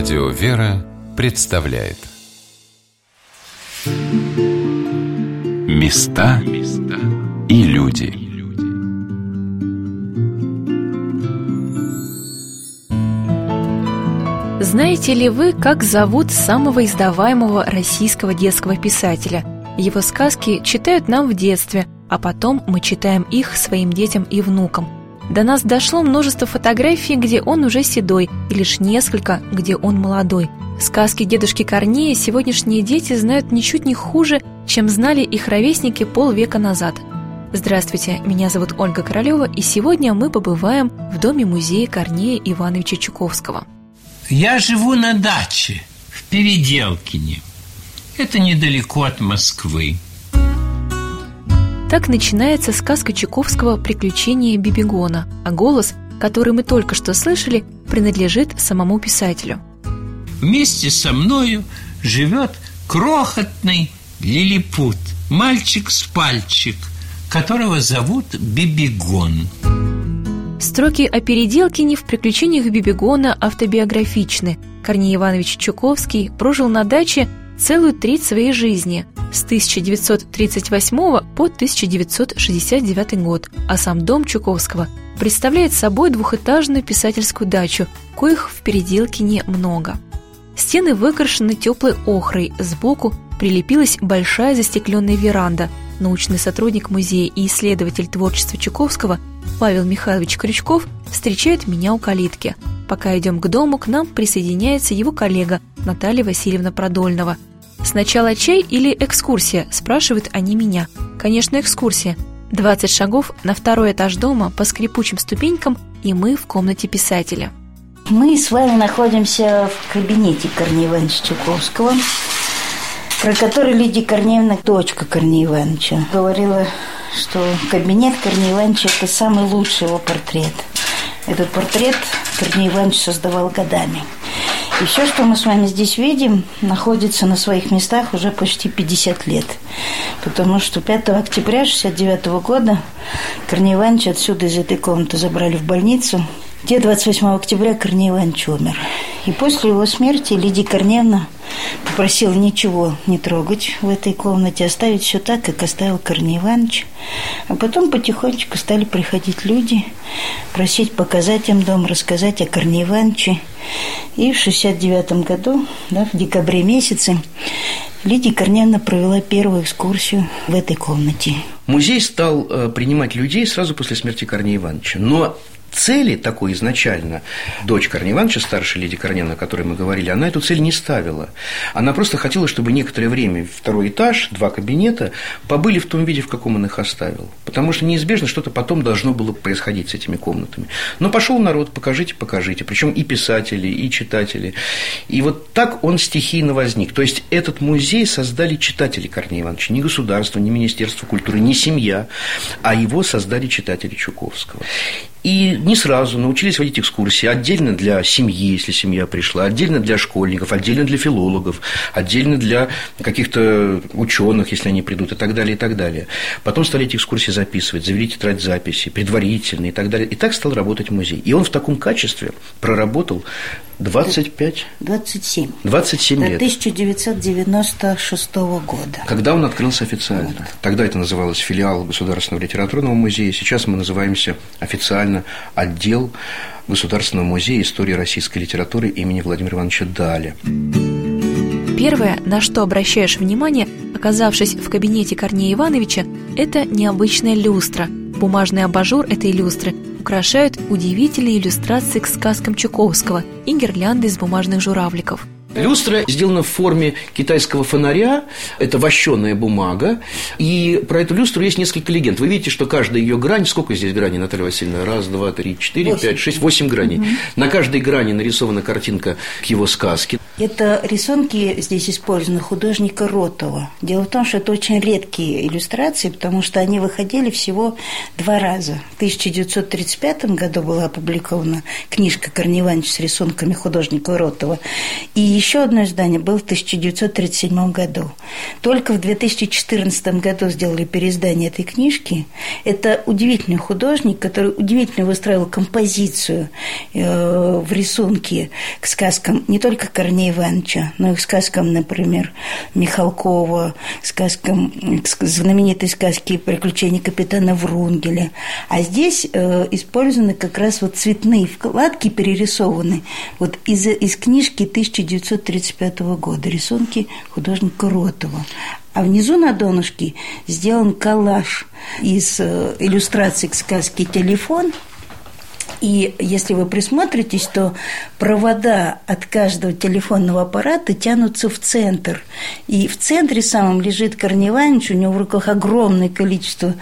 Радио «Вера» представляет. Места и люди. Знаете ли вы, как зовут самого издаваемого российского детского писателя? Его сказки читают нам в детстве, а потом мы читаем их своим детям и внукам – до нас дошло множество фотографий, где он уже седой, и лишь несколько, где он молодой. Сказки дедушки Корнея сегодняшние дети знают ничуть не хуже, чем знали их ровесники полвека назад. Здравствуйте, меня зовут Ольга Королева, и сегодня мы побываем в доме-музея Корнея Ивановича Чуковского. Я живу на даче в Переделкине. Это недалеко от Москвы. Так начинается сказка Чуковского «Приключения Бибигона», а голос, который мы только что слышали, принадлежит самому писателю. Вместе со мною живет крохотный лилипут, мальчик с пальчик, которого зовут Бибигон. Строки о Переделкине в «Приключениях Бибигона» автобиографичны. Корней Иванович Чуковский прожил на даче целую треть своей жизни – с 1938 по 1969 год, а сам дом Чуковского представляет собой двухэтажную писательскую дачу, коих в переделке немного. Стены выкрашены теплой охрой, сбоку прилепилась большая застекленная веранда. Научный сотрудник музея и исследователь творчества Чуковского Павел Михайлович Крючков встречает меня у калитки. Пока идем к дому, к нам присоединяется его коллега Наталья Васильевна Продольного – «Сначала чай или экскурсия?» – спрашивают они меня. Конечно, экскурсия. 20 шагов на второй этаж дома по скрипучим ступенькам, и мы в комнате писателя. Мы с вами находимся в кабинете Корнея Ивановича Чуковского, про который Лидия Корнеевна, дочка Корнея Ивановича, говорила, что кабинет Корнея Ивановича – это самый лучший его портрет. Этот портрет Корней Иванович создавал годами – и все, что мы с вами здесь видим, находится на своих местах уже почти 50 лет. Потому что 5 октября 69 года Корней Иванович отсюда из этой комнаты забрали в больницу, где 28 октября Корней Иванович умер. И после его смерти Лидия Корневна попросила ничего не трогать в этой комнате, оставить все так, как оставил Корней Иванович. А потом потихонечку стали приходить люди, просить показать им дом, рассказать о Корней Ивановиче. И в 69 году, да, в декабре месяце, Лидия Корневна провела первую экскурсию в этой комнате. Музей стал э, принимать людей сразу после смерти Корнея Ивановича. Но цели такой изначально дочь Корнея Ивановича, старшая леди Корнеевна, о которой мы говорили, она эту цель не ставила. Она просто хотела, чтобы некоторое время второй этаж, два кабинета побыли в том виде, в каком он их оставил. Потому что неизбежно что-то потом должно было происходить с этими комнатами. Но пошел народ, покажите, покажите. Причем и писатели, и читатели. И вот так он стихийно возник. То есть этот музей создали читатели Корнея Ивановича. Не государство, не Министерство культуры, не семья, а его создали читатели Чуковского. И не сразу научились водить экскурсии отдельно для семьи, если семья пришла, отдельно для школьников, отдельно для филологов, отдельно для каких-то ученых, если они придут, и так далее, и так далее. Потом стали эти экскурсии записывать, завели тетрадь записи, предварительные и так далее. И так стал работать музей. И он в таком качестве проработал 25? 27. 27 лет. До 1996 года. Когда он открылся официально. Вот. Тогда это называлось филиал Государственного литературного музея. Сейчас мы называемся официально отдел Государственного музея истории российской литературы имени Владимира Ивановича Даля. Первое, на что обращаешь внимание, оказавшись в кабинете Корнея Ивановича, это необычная люстра. Бумажный абажур этой люстры украшают удивительные иллюстрации к сказкам Чуковского и гирлянды из бумажных журавликов. Люстра сделана в форме китайского фонаря, это вощеная бумага, и про эту люстру есть несколько легенд. Вы видите, что каждая ее грань, сколько здесь граней, Наталья Васильевна? Раз, два, три, четыре, пять, шесть, восемь граней. Угу. На каждой грани нарисована картинка к его сказке. Это рисунки здесь использованы художника Ротова. Дело в том, что это очень редкие иллюстрации, потому что они выходили всего два раза. В 1935 году была опубликована книжка Корней Иванович с рисунками художника Ротова. И еще одно издание было в 1937 году. Только в 2014 году сделали переиздание этой книжки. Это удивительный художник, который удивительно выстраивал композицию э, в рисунке к сказкам не только Корнея Ивановича, но и к сказкам, например, Михалкова, сказкам, знаменитой сказки «Приключения капитана Врунгеля». А здесь э, использованы как раз вот цветные вкладки, перерисованы вот из, из книжки 1935 года, рисунки художника Ротова. А внизу на донышке сделан коллаж из э, иллюстраций к сказке «Телефон», и если вы присмотритесь, то провода от каждого телефонного аппарата тянутся в центр. И в центре самом лежит Корней Иванович, у него в руках огромное количество,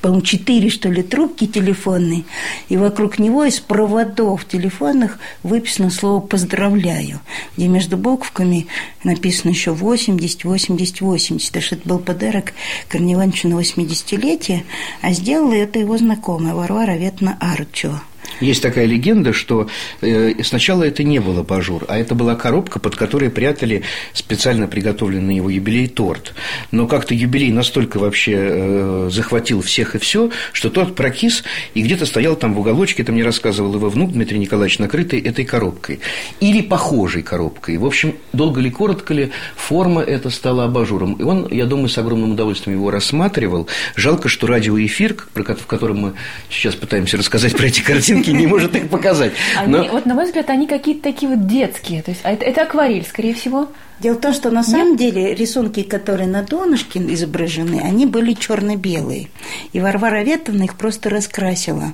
по-моему, четыре, что ли, трубки телефонные. И вокруг него из проводов телефонных выписано слово «поздравляю», где между буквами написано еще 80, 80, 80. Потому что это был подарок Корнею Ивановичу на 80-летие, а сделала это его знакомая Варвара Ветна Арчо. Есть такая легенда, что э, сначала это не был абажур, а это была коробка, под которой прятали специально приготовленный его юбилей торт. Но как-то юбилей настолько вообще э, захватил всех и все, что торт прокис и где-то стоял там в уголочке, это мне рассказывал его внук Дмитрий Николаевич, накрытый этой коробкой. Или похожей коробкой. В общем, долго ли, коротко ли, форма эта стала абажуром. И он, я думаю, с огромным удовольствием его рассматривал. Жалко, что радиоэфир, в котором мы сейчас пытаемся рассказать про эти картинки, картинки не может их показать. Они, Но... Вот, на мой взгляд, они какие-то такие вот детские. То есть, а это, это акварель, скорее всего. Дело в том, что на самом Нет? деле рисунки, которые на донышке изображены, они были черно-белые. И Варвара Ветовна их просто раскрасила.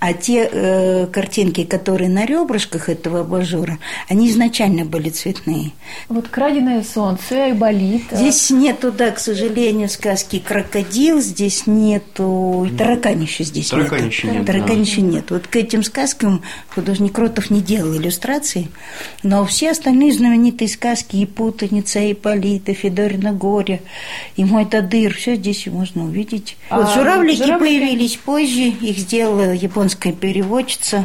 А те э, картинки, которые на ребрышках этого абажура, они изначально были цветные. Вот «Краденое солнце», «Айболит». А здесь нету, да, к сожалению, сказки «Крокодил», здесь нету... Тараканище здесь Тараканище нет. Тараканище да. нет. Вот к этим сказкам художник Ротов не делал иллюстрации, но все остальные знаменитые сказки и путаница, и Полита, Федорина горе, и мой Тадыр. Все здесь можно увидеть. А вот журавлики, журавлики появились позже, их сделала японская переводчица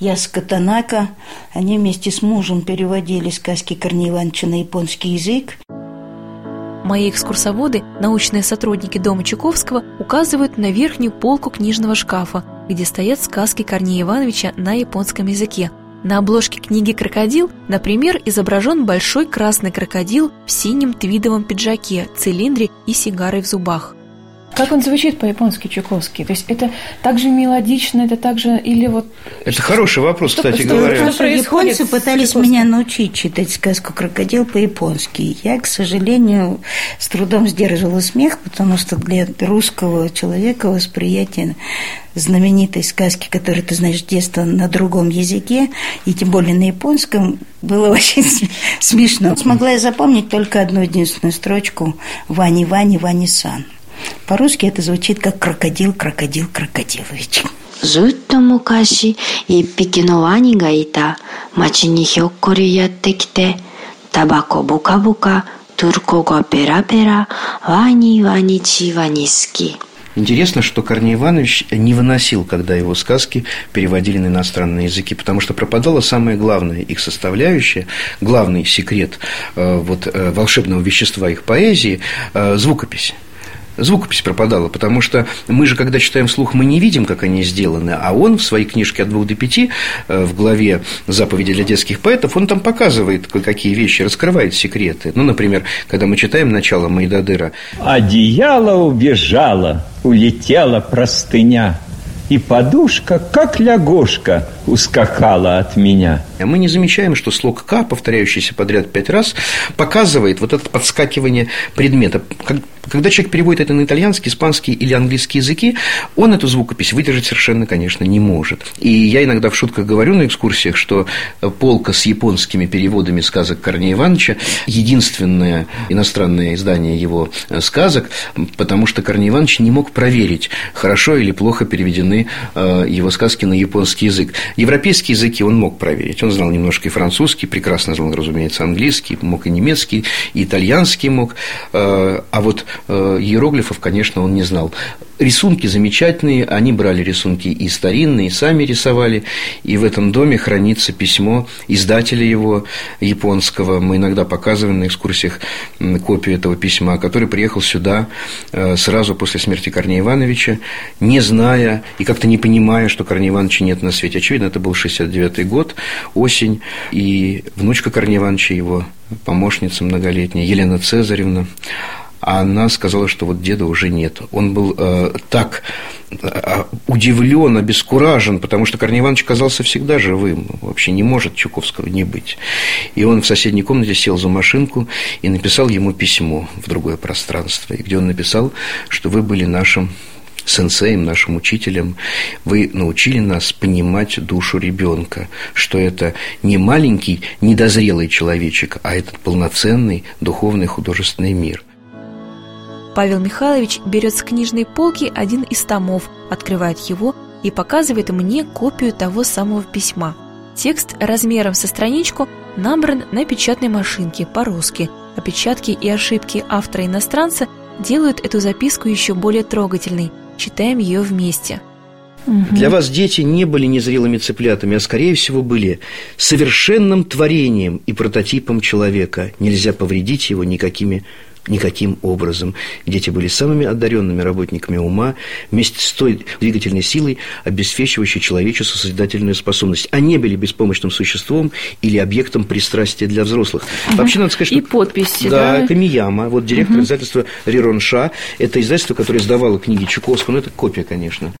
Яска Танака. Они вместе с мужем переводили сказки Корнея Ивановича на японский язык. Мои экскурсоводы, научные сотрудники дома Чуковского, указывают на верхнюю полку книжного шкафа, где стоят сказки Корнея Ивановича на японском языке, на обложке книги «Крокодил», например, изображен большой красный крокодил в синем твидовом пиджаке, цилиндре и сигарой в зубах. Как он звучит по-японски Чуковский? То есть это также мелодично, это также или вот... Это хороший вопрос, что, кстати что, говоря. Что японцы пытались меня научить читать сказку «Крокодил» по-японски. Я, к сожалению, с трудом сдерживала смех, потому что для русского человека восприятие знаменитой сказки, которую ты знаешь с детства на другом языке, и тем более на японском, было очень смешно. Смогла я запомнить только одну единственную строчку «Вани, Вани, Вани, Сан». По-русски это звучит как крокодил, крокодил, крокодилович. ずっと昔一匹のワニがいた町にひょっこりやってきてタバコボカボカトルコ語ペラペラワニワニチワニ好き Интересно, что Корней Иванович не выносил, когда его сказки переводили на иностранные языки, потому что пропадала самая главная их составляющая, главный секрет э, вот, э, волшебного вещества их поэзии э, – звукопись звукопись пропадала, потому что мы же, когда читаем вслух, мы не видим, как они сделаны, а он в своей книжке от двух до пяти, э, в главе «Заповеди для детских поэтов», он там показывает, какие вещи, раскрывает секреты. Ну, например, когда мы читаем начало Майдадыра. «Одеяло убежало, улетела простыня, и подушка, как лягушка, ускакала от меня. А мы не замечаем, что слог «к», повторяющийся подряд пять раз, показывает вот это подскакивание предмета. Когда человек переводит это на итальянский, испанский или английский языки, он эту звукопись выдержать совершенно, конечно, не может. И я иногда в шутках говорю на экскурсиях, что полка с японскими переводами сказок Корнея Ивановича – единственное иностранное издание его сказок, потому что Корней Иванович не мог проверить, хорошо или плохо переведены переведены э, его сказки на японский язык. Европейские языки он мог проверить. Он знал немножко и французский, прекрасно знал, разумеется, английский, мог и немецкий, и итальянский мог. Э, а вот иероглифов, конечно, он не знал. Рисунки замечательные, они брали рисунки и старинные, и сами рисовали, и в этом доме хранится письмо издателя его японского, мы иногда показываем на экскурсиях копию этого письма, который приехал сюда э, сразу после смерти Корнея Ивановича, не зная и как-то не понимая, что Корнея Ивановича нет на свете. Очевидно, это был 69-й год, осень, и внучка Корнея Ивановича, его помощница многолетняя, Елена Цезаревна, она сказала, что вот деда уже нет. Он был э, так э, удивлен, обескуражен, потому что Корней Иванович казался всегда живым, вообще не может Чуковского не быть. И он в соседней комнате сел за машинку и написал ему письмо в другое пространство, где он написал, что вы были нашим сенсеем, нашим учителем, вы научили нас понимать душу ребенка, что это не маленький, недозрелый человечек, а этот полноценный духовный художественный мир. Павел Михайлович берет с книжной полки один из томов, открывает его и показывает мне копию того самого письма. Текст размером со страничку набран на печатной машинке по-русски. Опечатки и ошибки автора-иностранца делают эту записку еще более трогательной. Читаем ее вместе. Для вас дети не были незрелыми цыплятами, а скорее всего были совершенным творением и прототипом человека. Нельзя повредить его никакими никаким образом. Дети были самыми одаренными работниками ума, вместе с той двигательной силой, обеспечивающей человеческую созидательную способность. Они были беспомощным существом или объектом пристрастия для взрослых. Угу. Вообще, надо сказать, что... И подписи, да? Да, Камияма, вот директор угу. издательства Риронша, это издательство, которое издавало книги Чуковского, ну, это копия, конечно.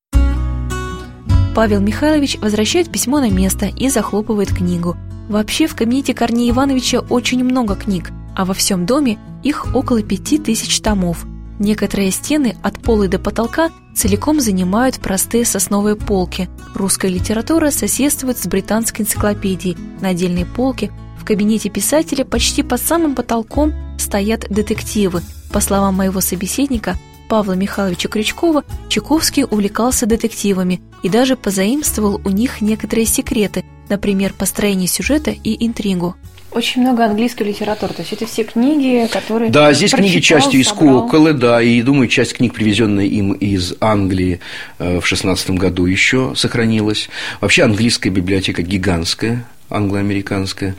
Павел Михайлович возвращает письмо на место и захлопывает книгу. Вообще в кабинете Корнея Ивановича очень много книг, а во всем доме их около пяти тысяч томов. Некоторые стены от пола до потолка целиком занимают простые сосновые полки. Русская литература соседствует с британской энциклопедией. На отдельной полке в кабинете писателя почти под самым потолком стоят детективы. По словам моего собеседника, Павла Михайловича Крючкова, Чуковский увлекался детективами и даже позаимствовал у них некоторые секреты, например, построение сюжета и интригу. Очень много английской литературы, то есть это все книги, которые... Да, здесь книги частью из Куоколы, да, и, думаю, часть книг, привезенная им из Англии э, в шестнадцатом году еще сохранилась. Вообще английская библиотека гигантская, англо-американская.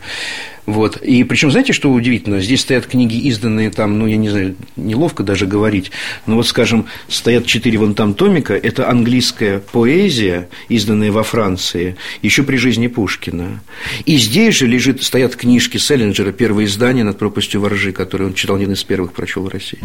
Вот. И причем, знаете, что удивительно? Здесь стоят книги, изданные там, ну, я не знаю, неловко даже говорить, но вот, скажем, стоят четыре вон там томика, это английская поэзия, изданная во Франции, еще при жизни Пушкина. И здесь же лежит, стоят книжки Селлинджера, первое издание «Над пропастью воржи», которое он читал, один из первых прочел в России.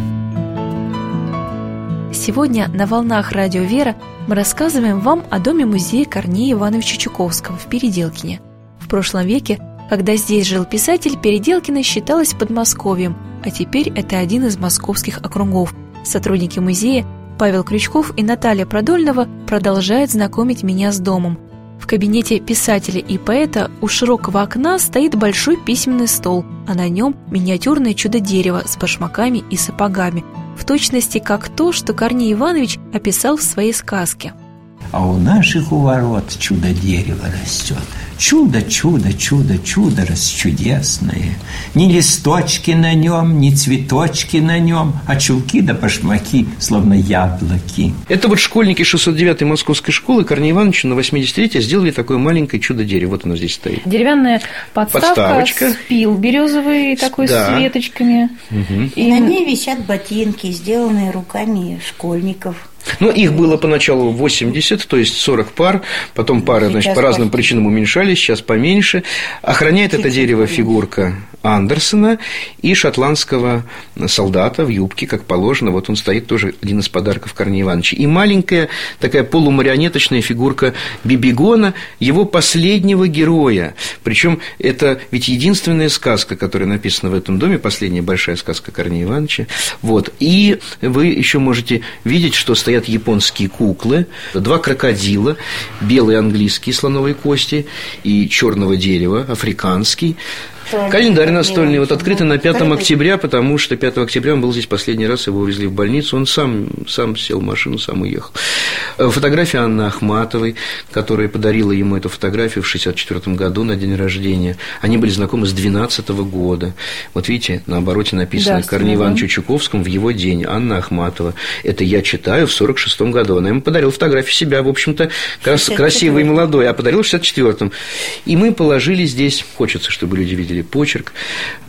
Сегодня на «Волнах Радио Вера» мы рассказываем вам о доме-музее Корнея Ивановича Чуковского в Переделкине. В прошлом веке когда здесь жил писатель, Переделкино считалось Подмосковьем, а теперь это один из московских округов. Сотрудники музея Павел Крючков и Наталья Продольного продолжают знакомить меня с домом. В кабинете писателя и поэта у широкого окна стоит большой письменный стол, а на нем миниатюрное чудо-дерево с башмаками и сапогами, в точности как то, что Корней Иванович описал в своей сказке. А у наших у ворот чудо-дерево растет – Чудо, чудо, чудо, чудо расчудесное. Ни листочки на нем, ни цветочки на нем, а чулки да башмаки, словно яблоки. Это вот школьники 609-й московской школы Корней Ивановичу на 80-летие сделали такое маленькое чудо-дерево. Вот оно здесь стоит. Деревянная подставка, Подставочка. спил березовый такой да. с веточками. Угу. И на ней висят ботинки, сделанные руками школьников. Ну, их было поначалу 80, то есть 40 пар, потом пары, значит, по разным причинам уменьшались, сейчас поменьше. Охраняет это дерево фигурка Андерсона и шотландского солдата в юбке, как положено. Вот он стоит тоже один из подарков Корнея Ивановича. И маленькая такая полумарионеточная фигурка Бибигона, его последнего героя. Причем это ведь единственная сказка, которая написана в этом доме, последняя большая сказка Корнея Ивановича. Вот. И вы еще можете видеть, что стоят японские куклы, два крокодила, белые английские слоновые кости и черного дерева, африканский, Календарь настольный, вот открытый на 5 октября, потому что 5 октября он был здесь последний раз, его увезли в больницу, он сам, сам сел в машину, сам уехал. Э, фотография Анны Ахматовой, которая подарила ему эту фотографию в 1964 году на день рождения. Они были знакомы с 12 года. Вот видите, на обороте написано да, Корней Ивановичу Чуковскому в его день, Анна Ахматова. Это я читаю в 46 году. Она ему подарила фотографию себя, в общем-то, крас- красивый и молодой, а подарила в 64-м. И мы положили здесь, хочется, чтобы люди видели почерк,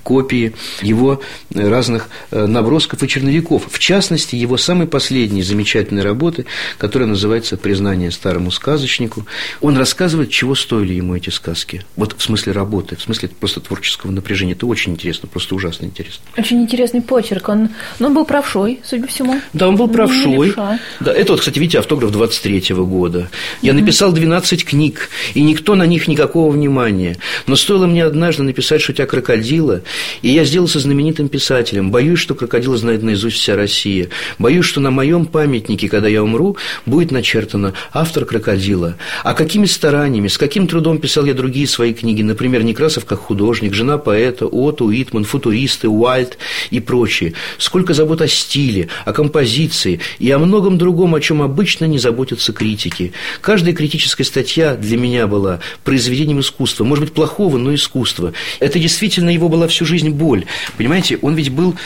копии его разных э, набросков и черновиков. В частности, его самой последней замечательной работы, которая называется «Признание старому сказочнику». Он рассказывает, чего стоили ему эти сказки. Вот в смысле работы, в смысле просто творческого напряжения. Это очень интересно, просто ужасно интересно. Очень интересный почерк. Он, ну, он был правшой, судя по всему. Да, он был правшой. Да, это вот, кстати, видите, автограф 23-го года. Я написал 12 книг, и никто на них никакого внимания. Но стоило мне однажды написать «Шутя крокодила», и я сделался знаменитым писателем. Боюсь, что крокодила знает наизусть вся Россия. Боюсь, что на моем памятнике, когда я умру, будет начертано автор крокодила. А какими стараниями, с каким трудом писал я другие свои книги, например, Некрасов как художник, жена поэта, Отто, Уитман, футуристы, Уальт и прочие. Сколько забот о стиле, о композиции и о многом другом, о чем обычно не заботятся критики. Каждая критическая статья для меня была произведением искусства, может быть, плохого, но искусства. Это действительно его была всю жизнь боль. Понимаете, он ведь был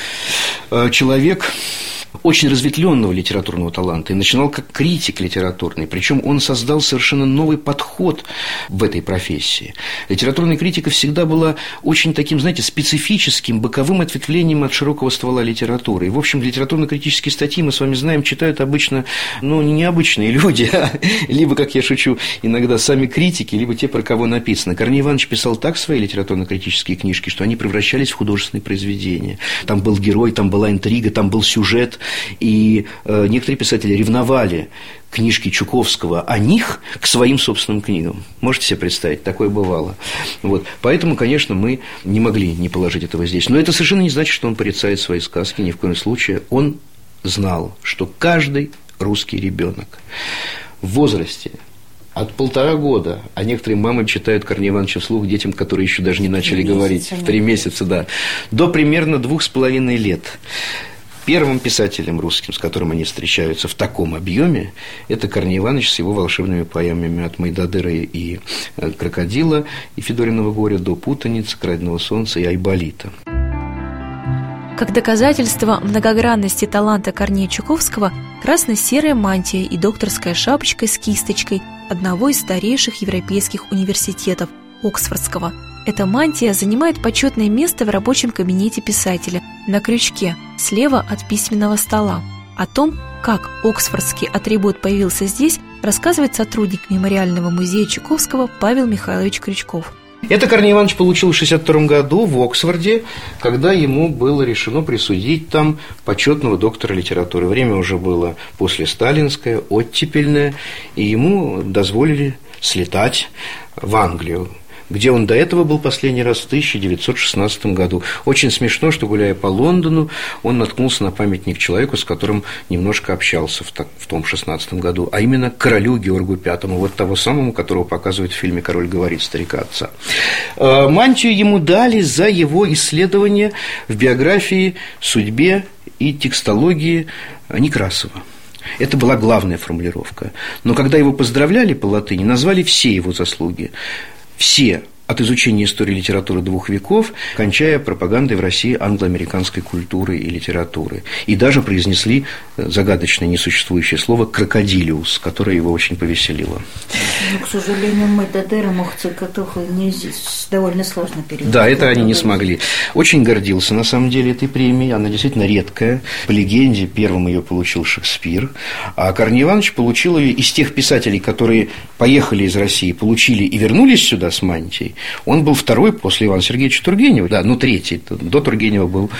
э, человек очень разветвленного литературного таланта и начинал как критик литературный. Причем он создал совершенно новый подход в этой профессии. Литературная критика всегда была очень таким, знаете, специфическим, боковым ответвлением от широкого ствола литературы. И, в общем, литературно-критические статьи, мы с вами знаем, читают обычно, ну, не необычные люди, а либо, как я шучу, иногда сами критики, либо те, про кого написано. Корней Иванович писал так свои литературно-критические книжки, что они превращались в художественные произведения. Там был герой, там была интрига, там был сюжет, и э, некоторые писатели ревновали книжки Чуковского о них к своим собственным книгам. Можете себе представить, такое бывало. Вот. Поэтому, конечно, мы не могли не положить этого здесь. Но это совершенно не значит, что он порицает свои сказки, ни в коем случае. Он знал, что каждый русский ребенок в возрасте от полтора года, а некоторые мамы читают Корнея Ивановича вслух детям, которые еще даже не начали говорить, в три месяца, да, до примерно двух с половиной лет. Первым писателем русским, с которым они встречаются в таком объеме, это Корней Иванович с его волшебными поэмами от Майдадыра и э, Крокодила, и Федориного горя до Путаницы, Краденого солнца и Айболита. Как доказательство многогранности таланта Корнея Чуковского красно-серая мантия и докторская шапочка с кисточкой одного из старейших европейских университетов – Оксфордского – эта мантия занимает почетное место в рабочем кабинете писателя на крючке, слева от письменного стола. О том, как оксфордский атрибут появился здесь, рассказывает сотрудник мемориального музея Чуковского Павел Михайлович Крючков. Это Корней Иванович получил в 1962 году в Оксфорде, когда ему было решено присудить там почетного доктора литературы. Время уже было после сталинское, оттепельное, и ему дозволили слетать в Англию, где он до этого был последний раз в 1916 году. Очень смешно, что, гуляя по Лондону, он наткнулся на памятник человеку, с которым немножко общался в, в том 16 году, а именно королю Георгу Пятому, вот того самому, которого показывают в фильме «Король говорит» старика отца. Э, мантию ему дали за его исследование в биографии, судьбе и текстологии Некрасова. Это была главная формулировка. Но когда его поздравляли по латыни, назвали все его заслуги все от изучения истории литературы двух веков, кончая пропагандой в России англо-американской культуры и литературы. И даже произнесли э, загадочное несуществующее слово «крокодилиус», которое его очень повеселило. Но, к сожалению, мы Дадера Мухцикатуху не довольно сложно перевести. Да, это они не смогли. Очень гордился, на самом деле, этой премией. Она действительно редкая. По легенде, первым ее получил Шекспир. А Корней Иванович получил ее из тех писателей, которые поехали из России, получили и вернулись сюда с мантией. Он был второй после Ивана Сергеевича Тургенева, да, ну, третий. До Тургенева был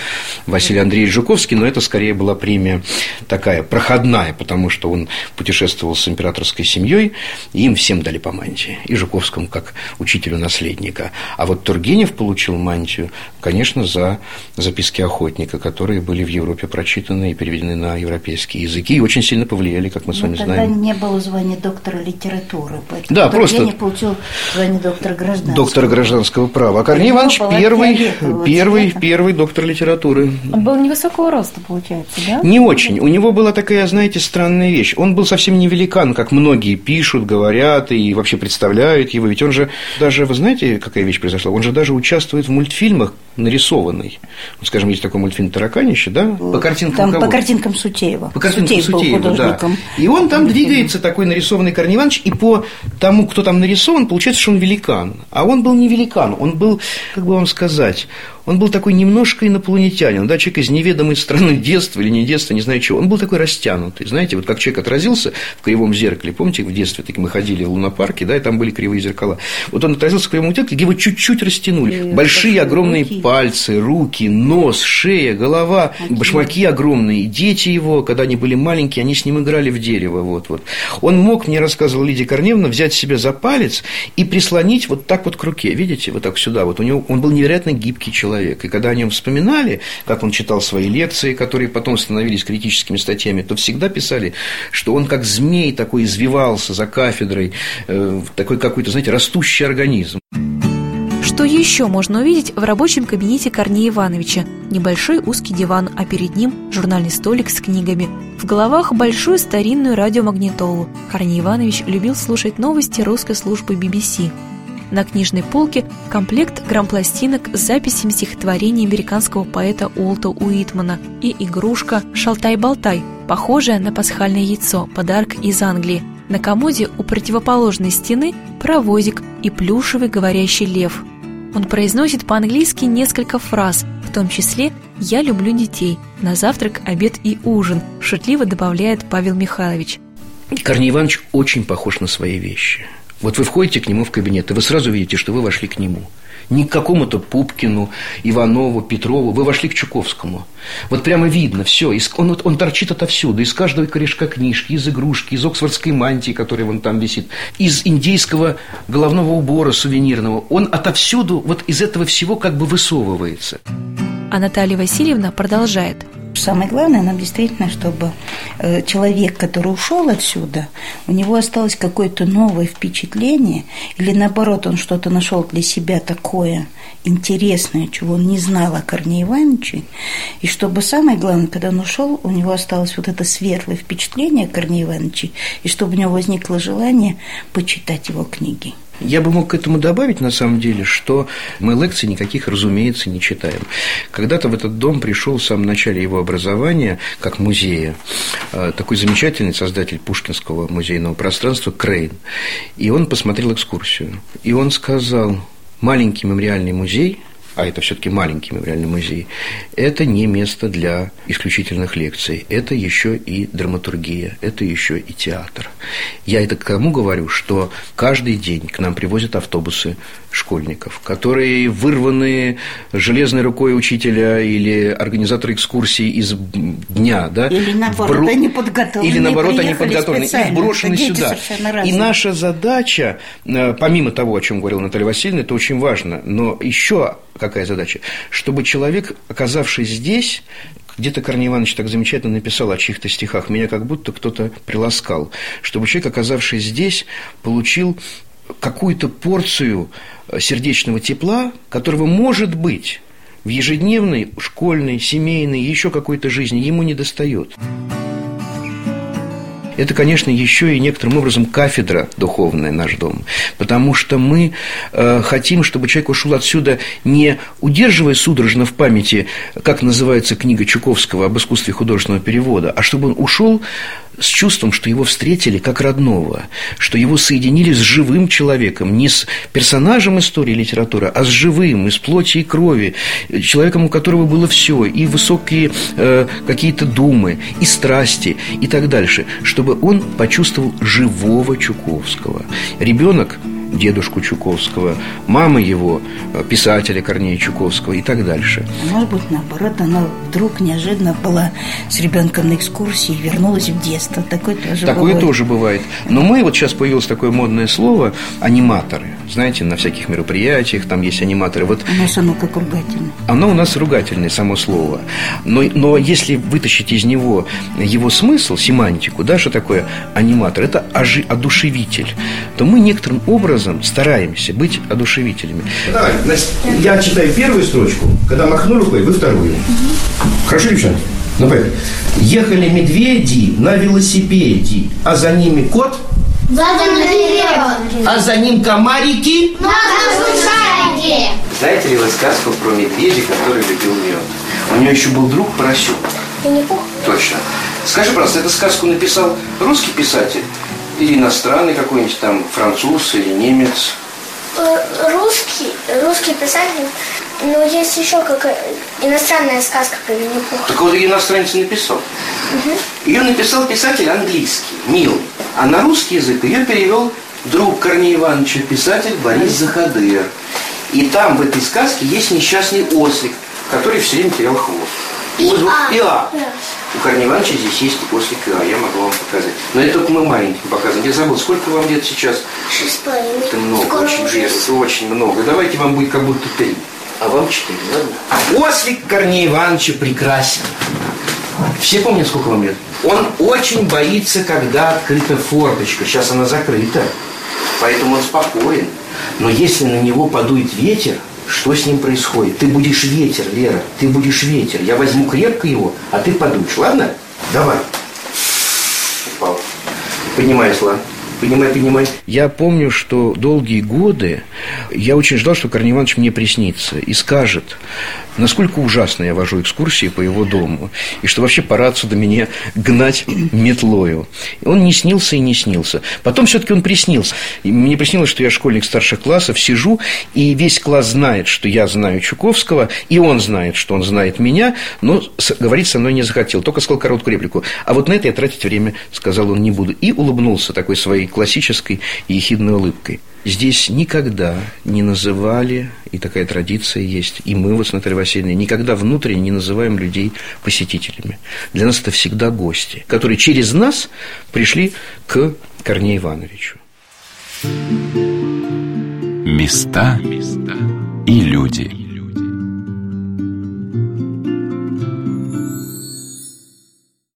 Василий Андреевич Жуковский, но это скорее была премия такая проходная, потому что он путешествовал с императорской семьей, и им всем дали по мантии. И Жуковскому как учителю наследника. А вот Тургенев получил мантию, конечно, за записки охотника, которые были в Европе прочитаны и переведены на европейские языки, и очень сильно повлияли, как мы с вами тогда знаем. не было звания доктора литературы, да, Тургенев просто... получил звание доктора гражданства доктора гражданского права. А Корней Иванович первый, первый, первый доктор литературы. Он был невысокого роста, получается, да? Не очень. У него была такая, знаете, странная вещь. Он был совсем не великан, как многие пишут, говорят и вообще представляют его. Ведь он же даже, вы знаете, какая вещь произошла? Он же даже участвует в мультфильмах нарисованный. Вот, скажем, есть такой мультфильм «Тараканище», да? По картинкам Там кого? по картинкам Сутеева. По картинкам Сутеев Сутеева, да. И он там двигается, такой нарисованный Корней Иванович, и по тому, кто там нарисован, получается, что он великан. А он был не великан, он был, как бы вам сказать, он был такой немножко инопланетянин, да, человек из неведомой страны детства или не детства, не знаю чего. Он был такой растянутый, знаете, вот как человек отразился в кривом зеркале. Помните, в детстве так мы ходили в лунопарке, да, и там были кривые зеркала. Вот он отразился в кривом зеркале, его чуть-чуть растянули. И Большие, огромные руки. пальцы, руки, нос, шея, голова, Окей. башмаки огромные. Дети его, когда они были маленькие, они с ним играли в дерево. Вот, вот. Он мог, мне рассказывала Лидия Корневна, взять себя за палец и прислонить вот так вот к руке. Видите, вот так сюда. Вот у него он был невероятно гибкий человек человек. И когда о нем вспоминали, как он читал свои лекции, которые потом становились критическими статьями, то всегда писали, что он как змей такой извивался за кафедрой, э, такой какой-то, знаете, растущий организм. Что еще можно увидеть в рабочем кабинете Корнея Ивановича? Небольшой узкий диван, а перед ним журнальный столик с книгами. В головах большую старинную радиомагнитолу. Корней Иванович любил слушать новости русской службы BBC. На книжной полке комплект грампластинок с записями стихотворений американского поэта Уолта Уитмана и игрушка «Шалтай-болтай», похожая на пасхальное яйцо, подарок из Англии. На комоде у противоположной стены паровозик и плюшевый говорящий лев. Он произносит по-английски несколько фраз, в том числе «Я люблю детей», «На завтрак, обед и ужин», шутливо добавляет Павел Михайлович. Корней Иванович очень похож на свои вещи – вот вы входите к нему в кабинет, и вы сразу видите, что вы вошли к нему. Не к какому-то Пупкину, Иванову, Петрову, вы вошли к Чуковскому. Вот прямо видно все, он, он торчит отовсюду, из каждого корешка книжки, из игрушки, из оксфордской мантии, которая вон там висит, из индейского головного убора сувенирного. Он отовсюду, вот из этого всего как бы высовывается. А Наталья Васильевна продолжает – Самое главное нам действительно, чтобы человек, который ушел отсюда, у него осталось какое-то новое впечатление, или наоборот, он что-то нашел для себя такое интересное, чего он не знал о Корнее Ивановиче, и чтобы самое главное, когда он ушел, у него осталось вот это светлое впечатление о Корнее Ивановиче, и чтобы у него возникло желание почитать его книги. Я бы мог к этому добавить, на самом деле, что мы лекций никаких, разумеется, не читаем. Когда-то в этот дом пришел в самом начале его образования, как музея, э, такой замечательный создатель Пушкинского музейного пространства Крейн. И он посмотрел экскурсию. И он сказал, маленький мемориальный музей – а это все-таки маленький мемориальный музей, это не место для исключительных лекций, это еще и драматургия, это еще и театр. Я это к тому говорю, что каждый день к нам привозят автобусы школьников, которые вырваны железной рукой учителя или организатора экскурсии из дня, да? Или наоборот, Бро... они подготовлены. Или наоборот, они подготовлены и брошены сюда. И наша задача, э, помимо того, о чем говорила Наталья Васильевна, это очень важно, но еще какая задача? Чтобы человек, оказавшись здесь, где-то Корней Иванович так замечательно написал о чьих-то стихах, меня как будто кто-то приласкал, чтобы человек, оказавшись здесь, получил какую-то порцию сердечного тепла, которого, может быть, в ежедневной, школьной, семейной, еще какой-то жизни ему не достает это, конечно, еще и некоторым образом кафедра духовная наш дом, потому что мы э, хотим, чтобы человек ушел отсюда не удерживая судорожно в памяти, как называется книга Чуковского об искусстве художественного перевода, а чтобы он ушел с чувством, что его встретили как родного, что его соединили с живым человеком, не с персонажем истории литературы, а с живым, из плоти и крови, человеком, у которого было все, и высокие э, какие-то думы, и страсти, и так дальше, чтобы он почувствовал живого Чуковского. Ребенок дедушку Чуковского, мама его, э, писателя Корнея Чуковского и так дальше. Может быть, наоборот, она вдруг неожиданно была с ребенком на экскурсии и вернулась в детство. Такое тоже Такое бывает. тоже бывает. Но мы, вот сейчас появилось такое модное слово – аниматоры. Знаете, на всяких мероприятиях, там есть аниматоры. Вот оно как ругательное. Оно у нас ругательное, само слово. Но, но если вытащить из него его смысл, семантику, да, что такое аниматор, это ожи, одушевитель, то мы некоторым образом стараемся быть одушевителями. Давай, значит, я читаю первую строчку, когда махну рукой, вы вторую. Угу. Хорошо, девчонки? Ну, поехали. Ехали медведи на велосипеде, а за ними кот – Задом. А за ним комарики? На шарики. Знаете ли вы сказку про медведя, который любил мед? У него еще был друг поросенок. Винни-Пух? Точно. Скажи, пожалуйста, эту сказку написал русский писатель или иностранный какой-нибудь там француз или немец? Э, русский, русский писатель, но есть еще какая иностранная сказка про Винни-Пуха. Так вот иностранец написал. Угу. Ее написал писатель английский, милый. А на русский язык ее перевел друг Корнея Ивановича, писатель Борис Захадыр. И там в этой сказке есть несчастный ослик, который все время терял хвост. И вот, а. И а. У Корнея Ивановича здесь есть ослик Иа, я могу вам показать. Но это только мы маленьким показываем. Я забыл, сколько вам лет сейчас? Шесть с половиной. Это много, Скоро очень это очень много. Давайте вам будет как будто три. А вам четыре, ладно? Ослик Корнея Ивановича прекрасен. Все помнят, сколько вам лет? Он очень боится, когда открыта форточка. Сейчас она закрыта. Поэтому он спокоен. Но если на него подует ветер, что с ним происходит? Ты будешь ветер, Лера, ты будешь ветер. Я возьму крепко его, а ты подуешь, ладно? Давай. Упал. Поднимай, Слава. Понимай, понимай. Я помню, что долгие годы я очень ждал, что Корней Иванович мне приснится и скажет, насколько ужасно я вожу экскурсии по его дому, и что вообще пора отсюда меня гнать метлою. Он не снился и не снился. Потом все-таки он приснился. И мне приснилось, что я школьник старших классов, сижу, и весь класс знает, что я знаю Чуковского, и он знает, что он знает меня, но говорить со мной не захотел, только сказал короткую реплику. А вот на это я тратить время, сказал он, не буду. И улыбнулся такой своей классической ехидной улыбкой. Здесь никогда не называли, и такая традиция есть, и мы вот с Натальей Васильевной никогда внутренне не называем людей посетителями. Для нас это всегда гости, которые через нас пришли к Корнею Ивановичу. Места и люди.